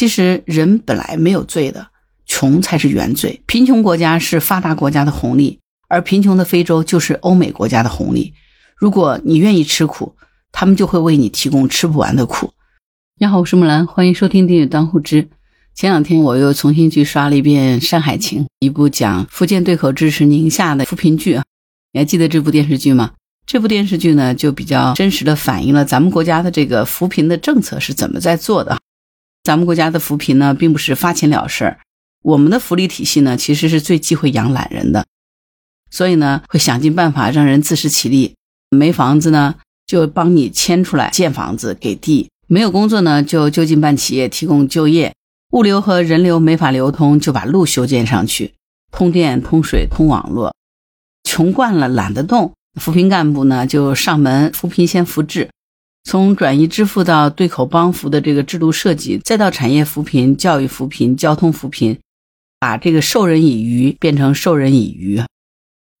其实人本来没有罪的，穷才是原罪。贫穷国家是发达国家的红利，而贫穷的非洲就是欧美国家的红利。如果你愿意吃苦，他们就会为你提供吃不完的苦。你好，我是木兰，欢迎收听《订阅当户知》。前两天我又重新去刷了一遍《山海情》，一部讲福建对口支持宁夏的扶贫剧啊。你还记得这部电视剧吗？这部电视剧呢，就比较真实的反映了咱们国家的这个扶贫的政策是怎么在做的。咱们国家的扶贫呢，并不是发钱了事儿，我们的福利体系呢，其实是最忌讳养懒人的，所以呢，会想尽办法让人自食其力。没房子呢，就帮你迁出来建房子给地；没有工作呢，就就近办企业提供就业；物流和人流没法流通，就把路修建上去，通电、通水、通网络。穷惯了，懒得动。扶贫干部呢，就上门扶贫先扶志，从转移支付到对口帮扶的这个制度设计，再到产业扶贫、教育扶贫、交通扶贫，把这个授人以鱼变成授人以渔。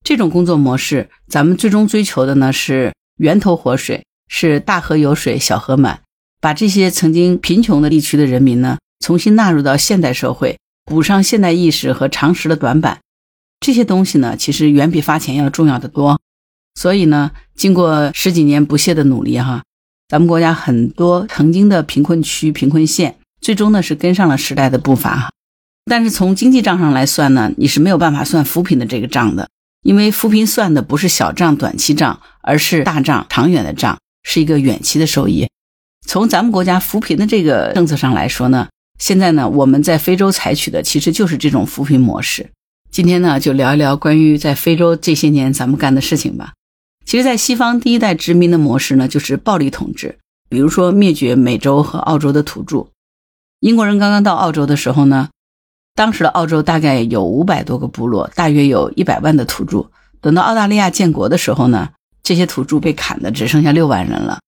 这种工作模式，咱们最终追求的呢是源头活水，是大河有水小河满，把这些曾经贫穷的地区的人民呢，重新纳入到现代社会，补上现代意识和常识的短板。这些东西呢，其实远比发钱要重要的多。所以呢，经过十几年不懈的努力，哈，咱们国家很多曾经的贫困区、贫困县，最终呢是跟上了时代的步伐，但是从经济账上来算呢，你是没有办法算扶贫的这个账的，因为扶贫算的不是小账、短期账，而是大账、长远的账，是一个远期的收益。从咱们国家扶贫的这个政策上来说呢，现在呢我们在非洲采取的其实就是这种扶贫模式。今天呢就聊一聊关于在非洲这些年咱们干的事情吧。其实，在西方第一代殖民的模式呢，就是暴力统治。比如说，灭绝美洲和澳洲的土著。英国人刚刚到澳洲的时候呢，当时的澳洲大概有五百多个部落，大约有一百万的土著。等到澳大利亚建国的时候呢，这些土著被砍的只剩下六万人了。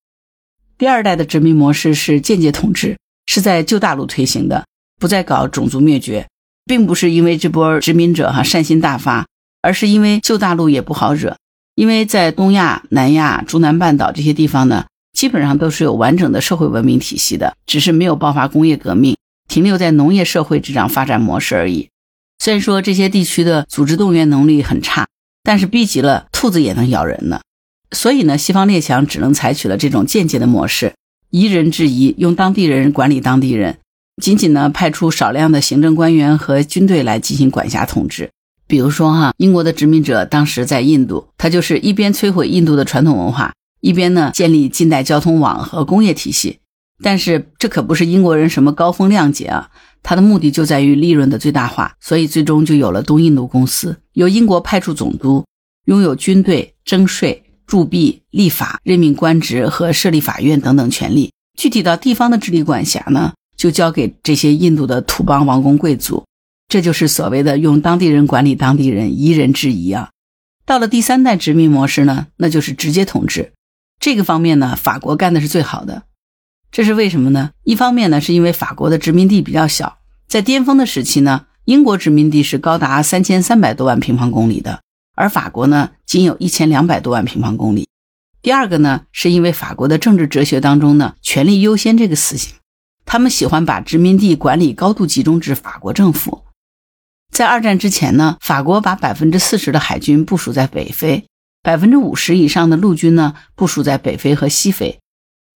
第二代的殖民模式是间接统治，是在旧大陆推行的，不再搞种族灭绝，并不是因为这波殖民者哈善心大发，而是因为旧大陆也不好惹。因为在东亚、南亚、中南半岛这些地方呢，基本上都是有完整的社会文明体系的，只是没有爆发工业革命，停留在农业社会这种发展模式而已。虽然说这些地区的组织动员能力很差，但是逼急了，兔子也能咬人呢。所以呢，西方列强只能采取了这种间接的模式，夷人制夷，用当地人管理当地人，仅仅呢派出少量的行政官员和军队来进行管辖统治。比如说哈，英国的殖民者当时在印度，他就是一边摧毁印度的传统文化，一边呢建立近代交通网和工业体系。但是这可不是英国人什么高风亮节啊，他的目的就在于利润的最大化，所以最终就有了东印度公司，由英国派出总督，拥有军队、征税、铸币、立法、任命官职和设立法院等等权利。具体到地方的治理管辖呢，就交给这些印度的土邦王公贵族。这就是所谓的用当地人管理当地人，疑人制夷啊。到了第三代殖民模式呢，那就是直接统治。这个方面呢，法国干的是最好的。这是为什么呢？一方面呢，是因为法国的殖民地比较小，在巅峰的时期呢，英国殖民地是高达三千三百多万平方公里的，而法国呢，仅有一千两百多万平方公里。第二个呢，是因为法国的政治哲学当中呢，权力优先这个思想，他们喜欢把殖民地管理高度集中至法国政府。在二战之前呢，法国把百分之四十的海军部署在北非，百分之五十以上的陆军呢部署在北非和西非。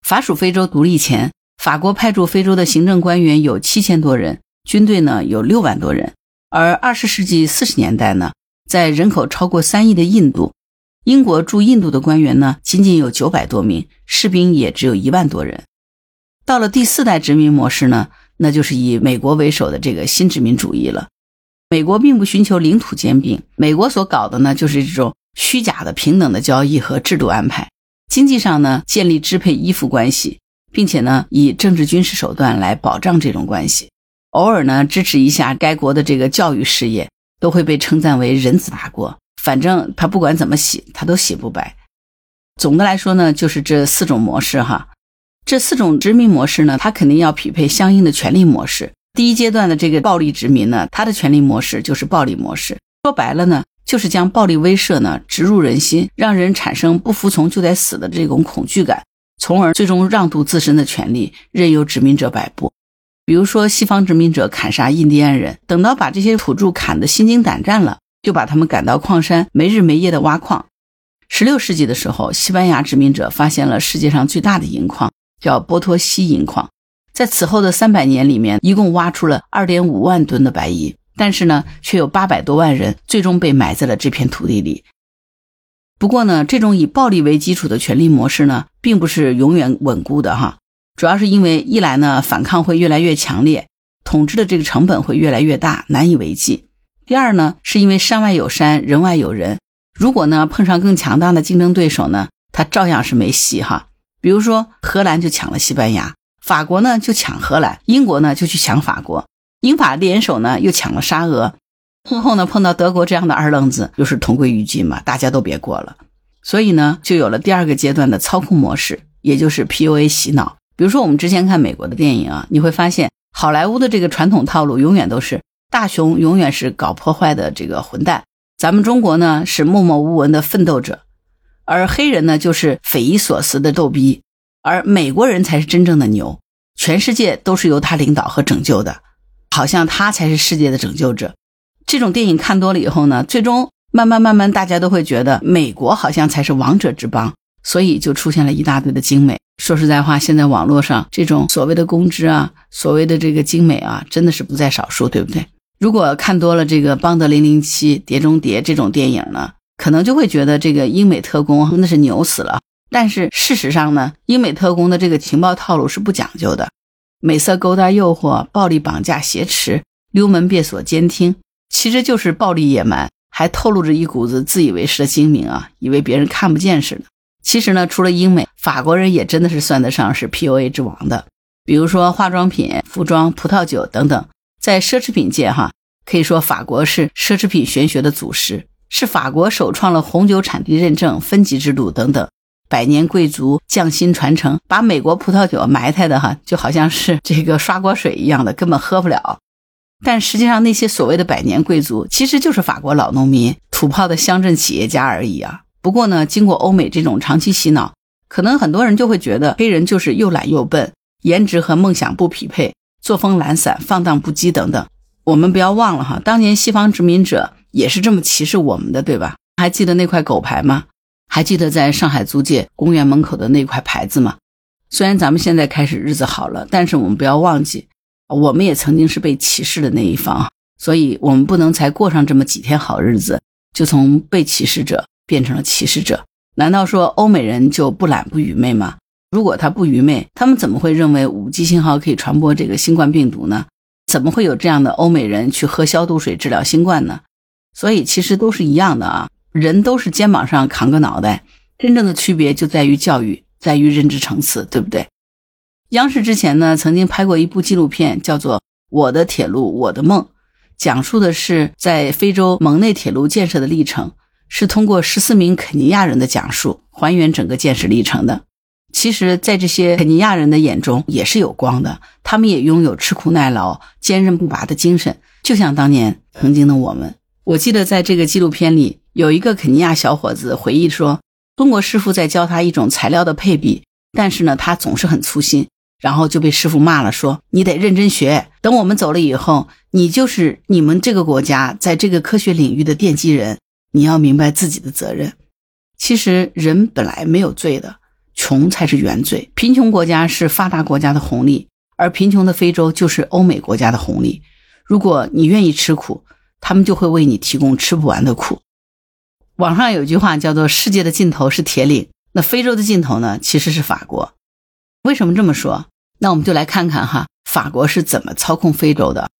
法属非洲独立前，法国派驻非洲的行政官员有七千多人，军队呢有六万多人。而二十世纪四十年代呢，在人口超过三亿的印度，英国驻印度的官员呢仅仅有九百多名，士兵也只有一万多人。到了第四代殖民模式呢，那就是以美国为首的这个新殖民主义了。美国并不寻求领土兼并，美国所搞的呢，就是这种虚假的平等的交易和制度安排。经济上呢，建立支配依附关系，并且呢，以政治军事手段来保障这种关系。偶尔呢，支持一下该国的这个教育事业，都会被称赞为人子大国。反正他不管怎么洗，他都洗不白。总的来说呢，就是这四种模式哈。这四种殖民模式呢，它肯定要匹配相应的权力模式。第一阶段的这个暴力殖民呢，它的权力模式就是暴力模式。说白了呢，就是将暴力威慑呢植入人心，让人产生不服从就得死的这种恐惧感，从而最终让渡自身的权利，任由殖民者摆布。比如说西方殖民者砍杀印第安人，等到把这些土著砍得心惊胆战了，就把他们赶到矿山，没日没夜的挖矿。十六世纪的时候，西班牙殖民者发现了世界上最大的银矿，叫波托西银矿。在此后的三百年里面，一共挖出了二点五万吨的白银，但是呢，却有八百多万人最终被埋在了这片土地里。不过呢，这种以暴力为基础的权力模式呢，并不是永远稳固的哈。主要是因为一来呢，反抗会越来越强烈，统治的这个成本会越来越大，难以为继；第二呢，是因为山外有山，人外有人。如果呢碰上更强大的竞争对手呢，他照样是没戏哈。比如说荷兰就抢了西班牙，法国呢就抢荷兰，英国呢就去抢法国，英法联手呢又抢了沙俄。最后呢碰到德国这样的二愣子，又是同归于尽嘛，大家都别过了。所以呢就有了第二个阶段的操控模式，也就是 PUA 洗脑。比如说我们之前看美国的电影啊，你会发现好莱坞的这个传统套路永远都是大雄永远是搞破坏的这个混蛋。咱们中国呢是默默无闻的奋斗者，而黑人呢就是匪夷所思的逗逼，而美国人才是真正的牛，全世界都是由他领导和拯救的，好像他才是世界的拯救者。这种电影看多了以后呢，最终慢慢慢慢大家都会觉得美国好像才是王者之邦，所以就出现了一大堆的精美。说实在话，现在网络上这种所谓的公知啊，所谓的这个精美啊，真的是不在少数，对不对？如果看多了这个《邦德零零七》《碟中谍》这种电影呢，可能就会觉得这个英美特工那是牛死了。但是事实上呢，英美特工的这个情报套路是不讲究的，美色勾搭、诱惑、暴力绑架、挟持、溜门别锁、监听，其实就是暴力野蛮，还透露着一股子自以为是的精明啊，以为别人看不见似的。其实呢，除了英美，法国人也真的是算得上是 PUA 之王的，比如说化妆品、服装、葡萄酒等等。在奢侈品界，哈，可以说法国是奢侈品玄学的祖师，是法国首创了红酒产地认证、分级制度等等，百年贵族匠心传承，把美国葡萄酒埋汰的哈，就好像是这个刷锅水一样的，根本喝不了。但实际上，那些所谓的百年贵族，其实就是法国老农民、土炮的乡镇企业家而已啊。不过呢，经过欧美这种长期洗脑，可能很多人就会觉得黑人就是又懒又笨，颜值和梦想不匹配。作风懒散、放荡不羁等等，我们不要忘了哈，当年西方殖民者也是这么歧视我们的，对吧？还记得那块狗牌吗？还记得在上海租界公园门口的那块牌子吗？虽然咱们现在开始日子好了，但是我们不要忘记，我们也曾经是被歧视的那一方，所以我们不能才过上这么几天好日子，就从被歧视者变成了歧视者。难道说欧美人就不懒不愚昧吗？如果他不愚昧，他们怎么会认为五 G 信号可以传播这个新冠病毒呢？怎么会有这样的欧美人去喝消毒水治疗新冠呢？所以其实都是一样的啊，人都是肩膀上扛个脑袋，真正的区别就在于教育，在于认知层次，对不对？央视之前呢曾经拍过一部纪录片，叫做《我的铁路我的梦》，讲述的是在非洲蒙内铁路建设的历程，是通过十四名肯尼亚人的讲述，还原整个建设历程的。其实，在这些肯尼亚人的眼中也是有光的，他们也拥有吃苦耐劳、坚韧不拔的精神，就像当年曾经的我们。我记得在这个纪录片里，有一个肯尼亚小伙子回忆说，中国师傅在教他一种材料的配比，但是呢，他总是很粗心，然后就被师傅骂了，说你得认真学，等我们走了以后，你就是你们这个国家在这个科学领域的奠基人，你要明白自己的责任。其实人本来没有罪的。穷才是原罪，贫穷国家是发达国家的红利，而贫穷的非洲就是欧美国家的红利。如果你愿意吃苦，他们就会为你提供吃不完的苦。网上有句话叫做“世界的尽头是铁岭”，那非洲的尽头呢，其实是法国。为什么这么说？那我们就来看看哈，法国是怎么操控非洲的。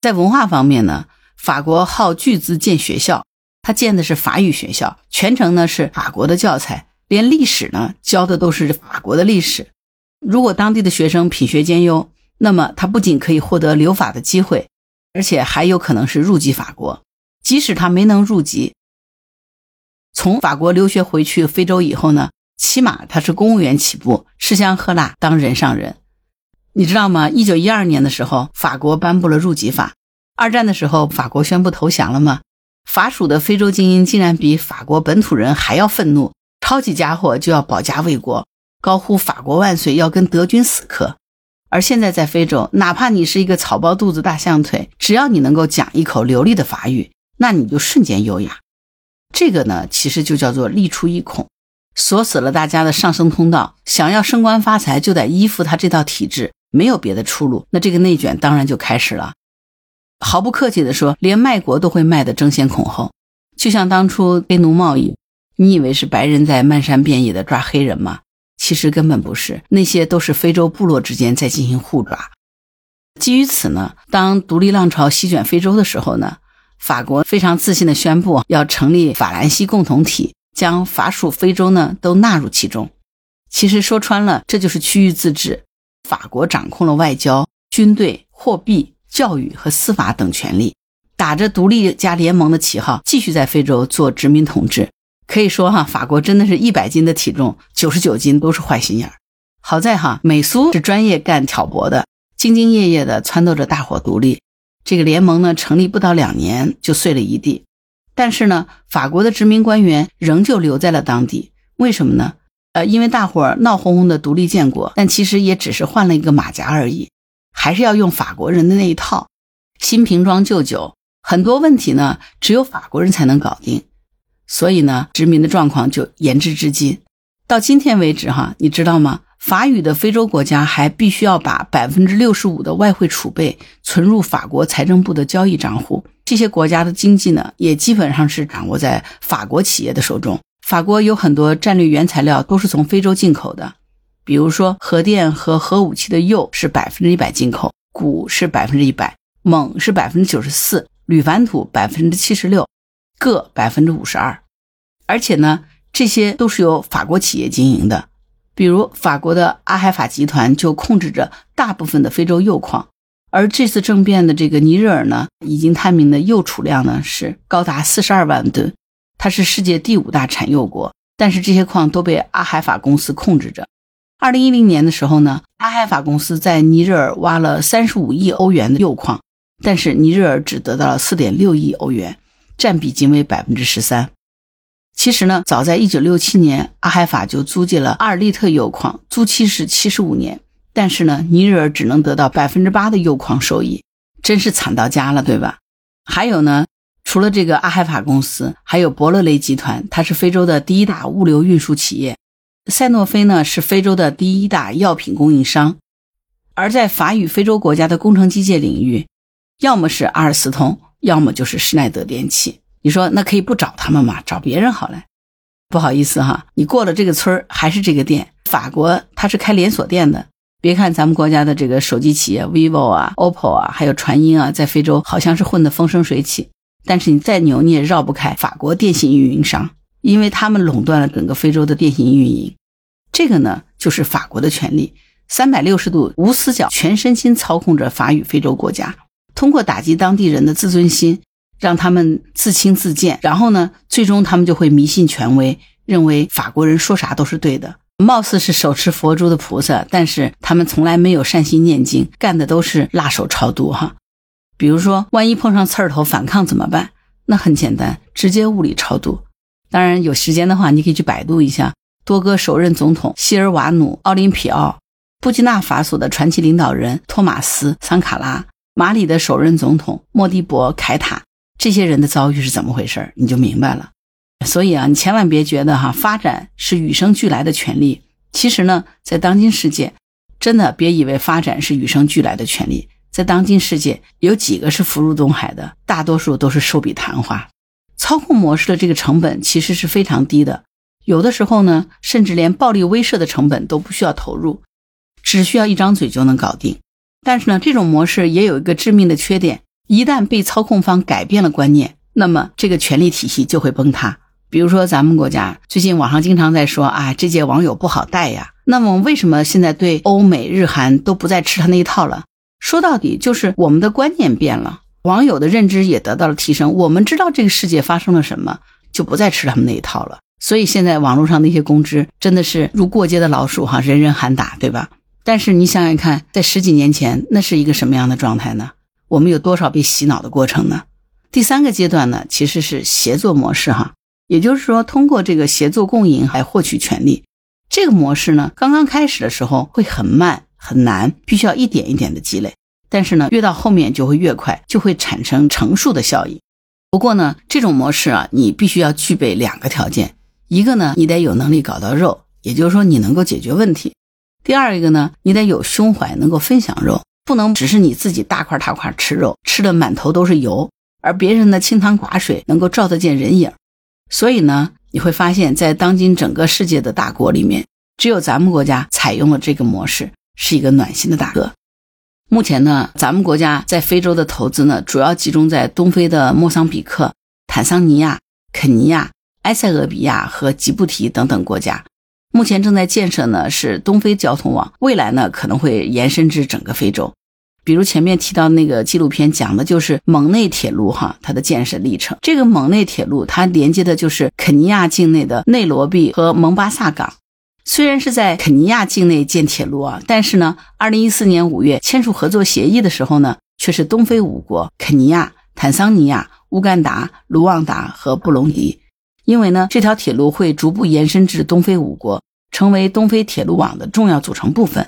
在文化方面呢，法国耗巨资建学校，他建的是法语学校，全程呢是法国的教材。连历史呢教的都是法国的历史。如果当地的学生品学兼优，那么他不仅可以获得留法的机会，而且还有可能是入籍法国。即使他没能入籍，从法国留学回去非洲以后呢，起码他是公务员起步，吃香喝辣，当人上人。你知道吗？一九一二年的时候，法国颁布了入籍法。二战的时候，法国宣布投降了吗？法属的非洲精英竟然比法国本土人还要愤怒。抄起家伙就要保家卫国，高呼“法国万岁”，要跟德军死磕。而现在在非洲，哪怕你是一个草包肚子大象腿，只要你能够讲一口流利的法语，那你就瞬间优雅。这个呢，其实就叫做利出一孔，锁死了大家的上升通道。想要升官发财，就得依附他这套体制，没有别的出路。那这个内卷当然就开始了。毫不客气地说，连卖国都会卖得争先恐后。就像当初黑奴贸易，你以为是白人在漫山遍野的抓黑人吗？其实根本不是，那些都是非洲部落之间在进行互抓。基于此呢，当独立浪潮席卷非洲的时候呢？法国非常自信地宣布要成立法兰西共同体，将法属非洲呢都纳入其中。其实说穿了，这就是区域自治。法国掌控了外交、军队、货币、教育和司法等权利，打着独立加联盟的旗号，继续在非洲做殖民统治。可以说哈，法国真的是一百斤的体重，九十九斤都是坏心眼儿。好在哈，美苏是专业干挑拨的，兢兢业业地撺掇着大伙独立。这个联盟呢，成立不到两年就碎了一地，但是呢，法国的殖民官员仍旧留在了当地。为什么呢？呃，因为大伙儿闹哄哄的独立建国，但其实也只是换了一个马甲而已，还是要用法国人的那一套，新瓶装旧酒，很多问题呢，只有法国人才能搞定。所以呢，殖民的状况就延至至今，到今天为止哈，你知道吗？法语的非洲国家还必须要把百分之六十五的外汇储备存入法国财政部的交易账户。这些国家的经济呢，也基本上是掌握在法国企业的手中。法国有很多战略原材料都是从非洲进口的，比如说核电和核武器的铀是百分之一百进口，钴是百分之一百，锰是百分之九十四，铝矾土百分之七十六，铬百分之五十二。而且呢，这些都是由法国企业经营的。比如法国的阿海法集团就控制着大部分的非洲铀矿，而这次政变的这个尼日尔呢，已经探明的铀储量呢是高达四十二万吨，它是世界第五大产铀国。但是这些矿都被阿海法公司控制着。二零一零年的时候呢，阿海法公司在尼日尔挖了三十五亿欧元的铀矿，但是尼日尔只得到了四点六亿欧元，占比仅为百分之十三。其实呢，早在1967年，阿海法就租借了阿尔利特铀矿，租期是75年。但是呢，尼日尔只能得到百分之八的铀矿收益，真是惨到家了，对吧？还有呢，除了这个阿海法公司，还有伯乐雷集团，它是非洲的第一大物流运输企业；赛诺菲呢，是非洲的第一大药品供应商。而在法语非洲国家的工程机械领域，要么是阿尔斯通，要么就是施耐德电器。你说那可以不找他们嘛？找别人好了。不好意思哈，你过了这个村还是这个店。法国它是开连锁店的。别看咱们国家的这个手机企业 vivo 啊、oppo 啊，还有传音啊，在非洲好像是混得风生水起，但是你再牛，你也绕不开法国电信运营商，因为他们垄断了整个非洲的电信运营。这个呢，就是法国的权利，三百六十度无死角，全身心操控着法语非洲国家，通过打击当地人的自尊心。让他们自轻自贱，然后呢，最终他们就会迷信权威，认为法国人说啥都是对的。貌似是手持佛珠的菩萨，但是他们从来没有善心念经，干的都是辣手超度哈。比如说，万一碰上刺儿头反抗怎么办？那很简单，直接物理超度。当然，有时间的话，你可以去百度一下多哥首任总统希尔瓦努·奥林匹奥、布基纳法索的传奇领导人托马斯·桑卡拉、马里的首任总统莫迪博·凯塔。这些人的遭遇是怎么回事你就明白了。所以啊，你千万别觉得哈，发展是与生俱来的权利。其实呢，在当今世界，真的别以为发展是与生俱来的权利。在当今世界，有几个是福如东海的？大多数都是寿比昙花。操控模式的这个成本其实是非常低的，有的时候呢，甚至连暴力威慑的成本都不需要投入，只需要一张嘴就能搞定。但是呢，这种模式也有一个致命的缺点。一旦被操控方改变了观念，那么这个权力体系就会崩塌。比如说，咱们国家最近网上经常在说啊，这届网友不好带呀。那么为什么现在对欧美日韩都不再吃他那一套了？说到底就是我们的观念变了，网友的认知也得到了提升。我们知道这个世界发生了什么，就不再吃他们那一套了。所以现在网络上那些公知真的是如过街的老鼠哈，人人喊打，对吧？但是你想想看，在十几年前，那是一个什么样的状态呢？我们有多少被洗脑的过程呢？第三个阶段呢，其实是协作模式哈，也就是说，通过这个协作共赢来获取权利。这个模式呢，刚刚开始的时候会很慢很难，必须要一点一点的积累。但是呢，越到后面就会越快，就会产生乘数的效应。不过呢，这种模式啊，你必须要具备两个条件：一个呢，你得有能力搞到肉，也就是说你能够解决问题；第二一个呢，你得有胸怀，能够分享肉，不能只是你自己大块大块吃肉，吃的满头都是油，而别人的清汤寡水，能够照得见人影。所以呢，你会发现在当今整个世界的大国里面，只有咱们国家采用了这个模式，是一个暖心的大哥。目前呢，咱们国家在非洲的投资呢，主要集中在东非的莫桑比克、坦桑尼亚、肯尼亚、埃塞俄比亚和吉布提等等国家。目前正在建设呢是东非交通网，未来呢可能会延伸至整个非洲。比如前面提到那个纪录片讲的就是蒙内铁路哈，它的建设历程。这个蒙内铁路它连接的就是肯尼亚境内的内罗毕和蒙巴萨港。虽然是在肯尼亚境内建铁路啊，但是呢，二零一四年五月签署合作协议的时候呢，却是东非五国肯尼亚、坦桑尼亚、乌干达、卢旺达和布隆迪，因为呢，这条铁路会逐步延伸至东非五国，成为东非铁路网的重要组成部分。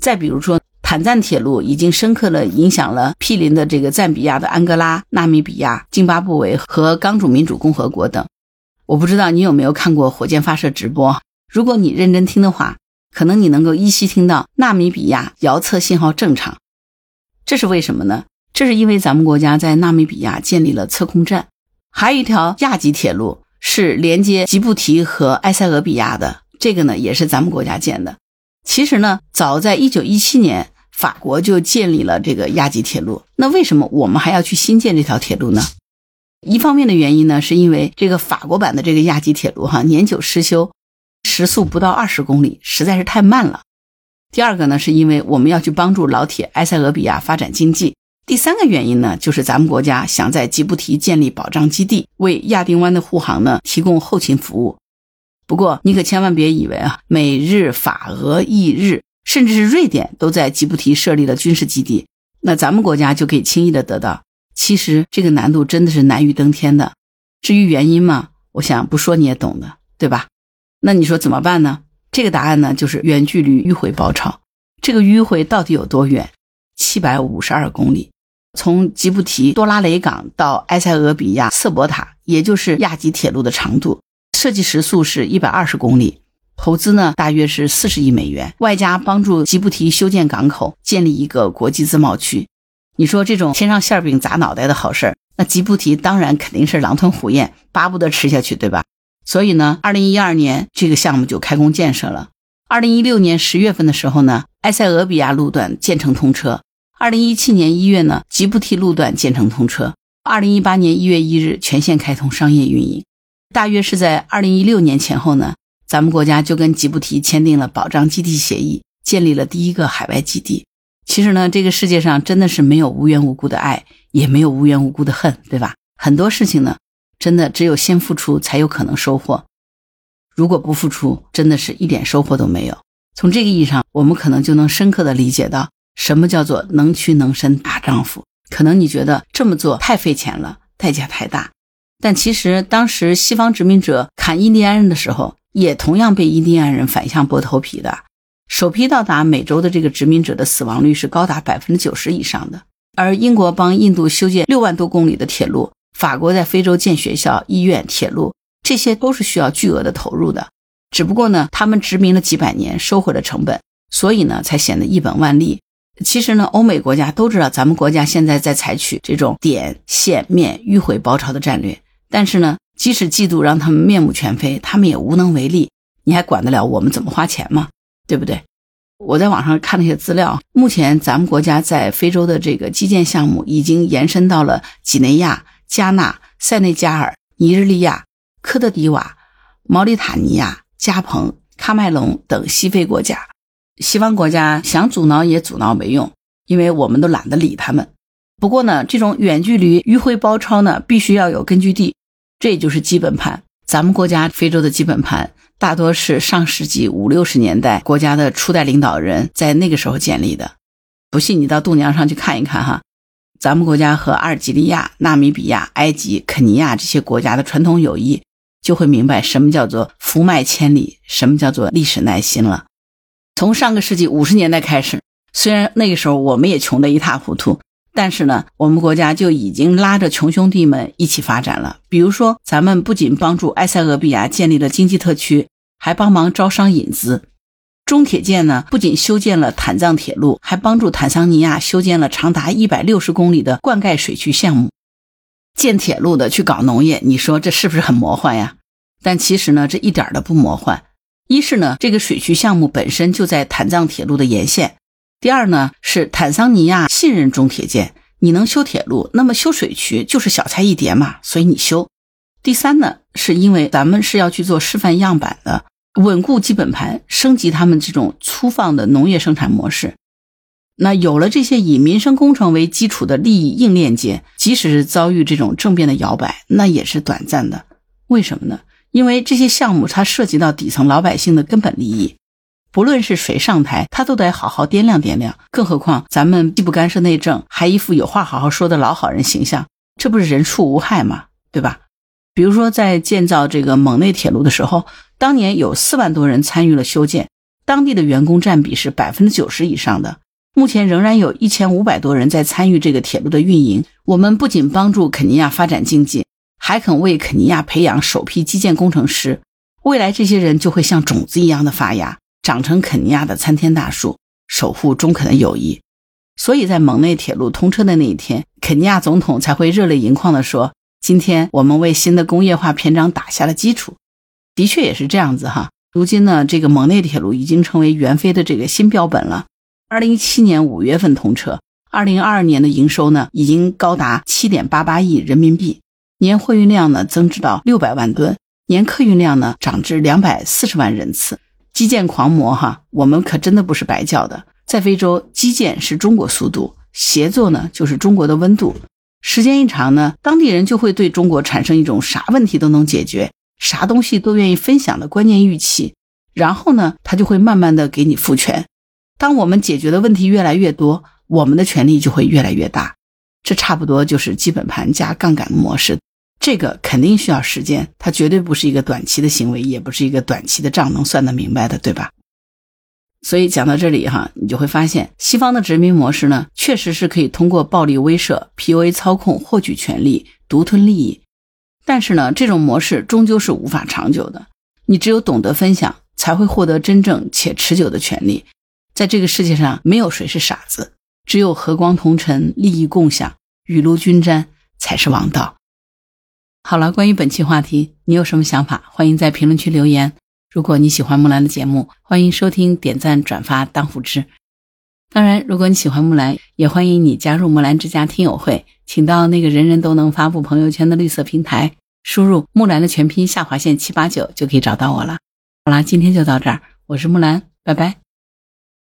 再比如说，坦赞铁路已经深刻的影响了毗邻的这个赞比亚的安哥拉、纳米比亚、津巴布韦和刚主民主共和国等。我不知道你有没有看过火箭发射直播。如果你认真听的话，可能你能够依稀听到纳米比亚遥测信号正常，这是为什么呢？这是因为咱们国家在纳米比亚建立了测控站，还有一条亚吉铁路是连接吉布提和埃塞俄比亚的，这个呢也是咱们国家建的。其实呢，早在一九一七年，法国就建立了这个亚吉铁路。那为什么我们还要去新建这条铁路呢？一方面的原因呢，是因为这个法国版的这个亚吉铁路哈年久失修。时速不到二十公里，实在是太慢了。第二个呢，是因为我们要去帮助老铁埃塞俄比亚发展经济。第三个原因呢，就是咱们国家想在吉布提建立保障基地，为亚丁湾的护航呢提供后勤服务。不过你可千万别以为啊，美日法俄意日，甚至是瑞典都在吉布提设立了军事基地，那咱们国家就可以轻易的得到。其实这个难度真的是难于登天的。至于原因嘛，我想不说你也懂的，对吧？那你说怎么办呢？这个答案呢，就是远距离迂回包抄。这个迂回到底有多远？七百五十二公里，从吉布提多拉雷港到埃塞俄比亚瑟博塔，也就是亚吉铁路的长度。设计时速是一百二十公里，投资呢大约是四十亿美元，外加帮助吉布提修建港口，建立一个国际自贸区。你说这种天上馅饼砸脑袋的好事儿，那吉布提当然肯定是狼吞虎咽，巴不得吃下去，对吧？所以呢，二零一二年这个项目就开工建设了。二零一六年十月份的时候呢，埃塞俄比亚路段建成通车。二零一七年一月呢，吉布提路段建成通车。二零一八年一月一日全线开通商业运营。大约是在二零一六年前后呢，咱们国家就跟吉布提签订了保障基地协议，建立了第一个海外基地。其实呢，这个世界上真的是没有无缘无故的爱，也没有无缘无故的恨，对吧？很多事情呢。真的只有先付出才有可能收获，如果不付出，真的是一点收获都没有。从这个意义上，我们可能就能深刻的理解到什么叫做能屈能伸大丈夫。可能你觉得这么做太费钱了，代价太大，但其实当时西方殖民者砍印第安人的时候，也同样被印第安人反向剥头皮的。首批到达美洲的这个殖民者的死亡率是高达百分之九十以上的，而英国帮印度修建六万多公里的铁路。法国在非洲建学校、医院、铁路，这些都是需要巨额的投入的。只不过呢，他们殖民了几百年，收回了成本，所以呢，才显得一本万利。其实呢，欧美国家都知道咱们国家现在在采取这种点、线、面迂回包抄的战略，但是呢，即使嫉妒让他们面目全非，他们也无能为力。你还管得了我们怎么花钱吗？对不对？我在网上看了一些资料，目前咱们国家在非洲的这个基建项目已经延伸到了几内亚。加纳、塞内加尔、尼日利亚、科特迪瓦、毛里塔尼亚、加蓬、喀麦隆等西非国家，西方国家想阻挠也阻挠没用，因为我们都懒得理他们。不过呢，这种远距离迂回包抄呢，必须要有根据地，这就是基本盘。咱们国家非洲的基本盘大多是上世纪五六十年代国家的初代领导人在那个时候建立的。不信你到度娘上去看一看哈。咱们国家和阿尔及利亚、纳米比亚、埃及、肯尼亚这些国家的传统友谊，就会明白什么叫做福脉千里，什么叫做历史耐心了。从上个世纪五十年代开始，虽然那个时候我们也穷得一塌糊涂，但是呢，我们国家就已经拉着穷兄弟们一起发展了。比如说，咱们不仅帮助埃塞俄比亚建立了经济特区，还帮忙招商引资。中铁建呢，不仅修建了坦藏铁路，还帮助坦桑尼亚修建了长达一百六十公里的灌溉水渠项目。建铁路的去搞农业，你说这是不是很魔幻呀？但其实呢，这一点都不魔幻。一是呢，这个水渠项目本身就在坦藏铁路的沿线；第二呢，是坦桑尼亚信任中铁建，你能修铁路，那么修水渠就是小菜一碟嘛，所以你修。第三呢，是因为咱们是要去做示范样板的。稳固基本盘，升级他们这种粗放的农业生产模式。那有了这些以民生工程为基础的利益硬链接，即使是遭遇这种政变的摇摆，那也是短暂的。为什么呢？因为这些项目它涉及到底层老百姓的根本利益，不论是谁上台，他都得好好掂量掂量。更何况咱们既不干涉内政，还一副有话好好说的老好人形象，这不是人畜无害吗？对吧？比如说在建造这个蒙内铁路的时候。当年有四万多人参与了修建，当地的员工占比是百分之九十以上的。目前仍然有一千五百多人在参与这个铁路的运营。我们不仅帮助肯尼亚发展经济，还肯为肯尼亚培养首批基建工程师。未来这些人就会像种子一样的发芽，长成肯尼亚的参天大树，守护中肯的友谊。所以在蒙内铁路通车的那一天，肯尼亚总统才会热泪盈眶地说：“今天我们为新的工业化篇章打下了基础。”的确也是这样子哈。如今呢，这个蒙内铁路已经成为援非的这个新标本了。二零一七年五月份通车，二零二二年的营收呢已经高达七点八八亿人民币，年货运量呢增至到六百万吨，年客运量呢涨至两百四十万人次。基建狂魔哈，我们可真的不是白叫的。在非洲，基建是中国速度，协作呢就是中国的温度。时间一长呢，当地人就会对中国产生一种啥问题都能解决。啥东西都愿意分享的观念预期，然后呢，他就会慢慢的给你赋权。当我们解决的问题越来越多，我们的权利就会越来越大。这差不多就是基本盘加杠杆模式，这个肯定需要时间，它绝对不是一个短期的行为，也不是一个短期的账能算得明白的，对吧？所以讲到这里哈，你就会发现，西方的殖民模式呢，确实是可以通过暴力威慑、PUA 操控获取权力、独吞利益。但是呢，这种模式终究是无法长久的。你只有懂得分享，才会获得真正且持久的权利。在这个世界上，没有谁是傻子，只有和光同尘、利益共享、雨露均沾才是王道。好了，关于本期话题，你有什么想法？欢迎在评论区留言。如果你喜欢木兰的节目，欢迎收听、点赞、转发、当护知。当然，如果你喜欢木兰，也欢迎你加入木兰之家听友会，请到那个人人都能发布朋友圈的绿色平台。输入木兰的全拼下划线七八九就可以找到我了。好啦，今天就到这儿，我是木兰，拜拜。